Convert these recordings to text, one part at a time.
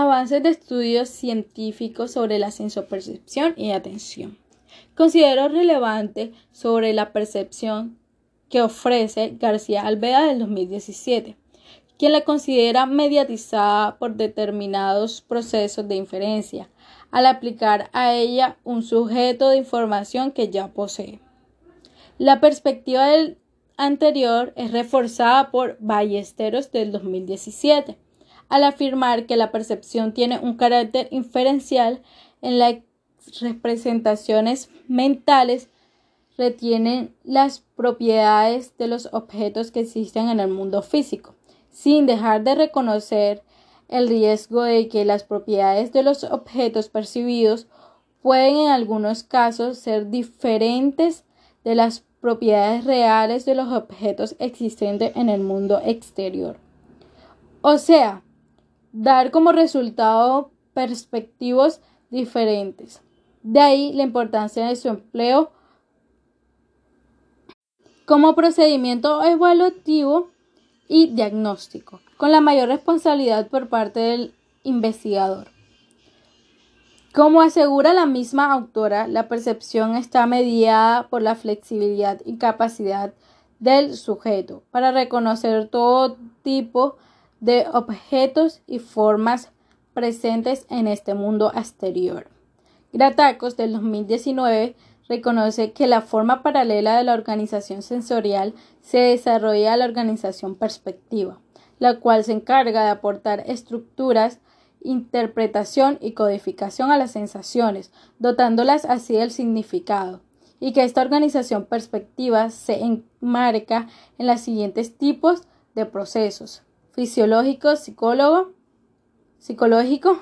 Avances de estudios científicos sobre la sensopercepción y atención. Considero relevante sobre la percepción que ofrece García Alveda del 2017, quien la considera mediatizada por determinados procesos de inferencia, al aplicar a ella un sujeto de información que ya posee. La perspectiva del anterior es reforzada por Ballesteros del 2017 al afirmar que la percepción tiene un carácter inferencial en las representaciones mentales retienen las propiedades de los objetos que existen en el mundo físico, sin dejar de reconocer el riesgo de que las propiedades de los objetos percibidos pueden en algunos casos ser diferentes de las propiedades reales de los objetos existentes en el mundo exterior. O sea, dar como resultado perspectivos diferentes. De ahí la importancia de su empleo como procedimiento evaluativo y diagnóstico, con la mayor responsabilidad por parte del investigador. Como asegura la misma autora, la percepción está mediada por la flexibilidad y capacidad del sujeto para reconocer todo tipo de de objetos y formas presentes en este mundo exterior. Gratacos del 2019 reconoce que la forma paralela de la organización sensorial se desarrolla la organización perspectiva, la cual se encarga de aportar estructuras, interpretación y codificación a las sensaciones, dotándolas así del significado, y que esta organización perspectiva se enmarca en los siguientes tipos de procesos fisiológico, psicólogo, psicológico,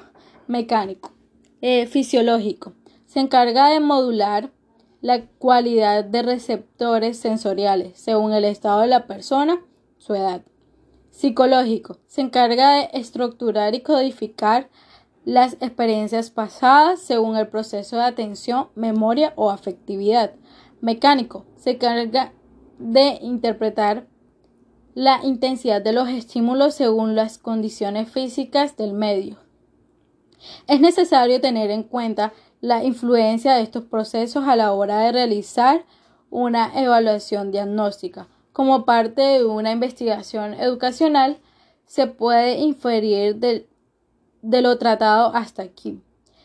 mecánico. Eh, fisiológico. Se encarga de modular la cualidad de receptores sensoriales según el estado de la persona, su edad. Psicológico. Se encarga de estructurar y codificar las experiencias pasadas según el proceso de atención, memoria o afectividad. Mecánico. Se encarga de interpretar la intensidad de los estímulos según las condiciones físicas del medio. Es necesario tener en cuenta la influencia de estos procesos a la hora de realizar una evaluación diagnóstica. Como parte de una investigación educacional, se puede inferir de, lo tratado hasta aquí.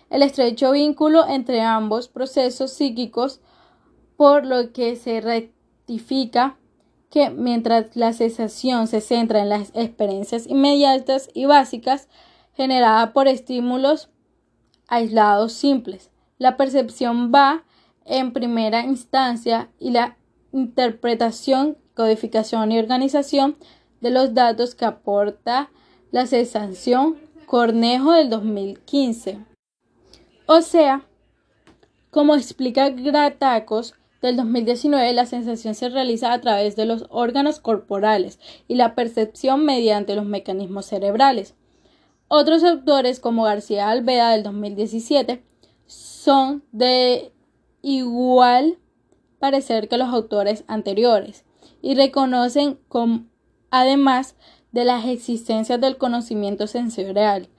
El estrecho vínculo entre ambos procesos psíquicos, por lo que se rectifica que mientras la sensación se centra en las experiencias inmediatas y básicas generadas por estímulos aislados simples, la percepción va en primera instancia y la interpretación, codificación y organización de los datos que aporta la sensación Cornejo del 2015. O sea, como explica Gratacos, del 2019, la sensación se realiza a través de los órganos corporales y la percepción mediante los mecanismos cerebrales. Otros autores, como García Alveda del 2017, son de igual parecer que los autores anteriores y reconocen además de las existencias del conocimiento sensorial,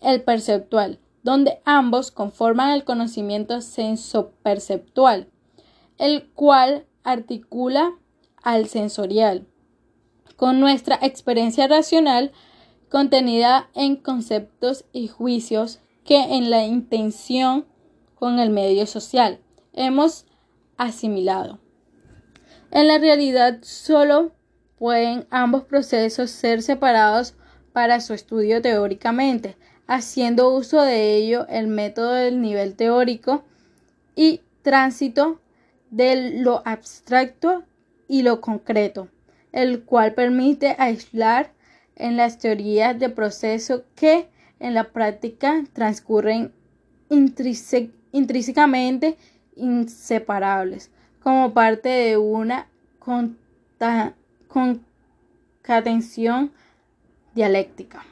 el perceptual, donde ambos conforman el conocimiento sensoperceptual el cual articula al sensorial, con nuestra experiencia racional contenida en conceptos y juicios que en la intención con el medio social hemos asimilado. En la realidad solo pueden ambos procesos ser separados para su estudio teóricamente, haciendo uso de ello el método del nivel teórico y tránsito de lo abstracto y lo concreto, el cual permite aislar en las teorías de proceso que en la práctica transcurren intrínsecamente inseparables, como parte de una concatenación dialéctica.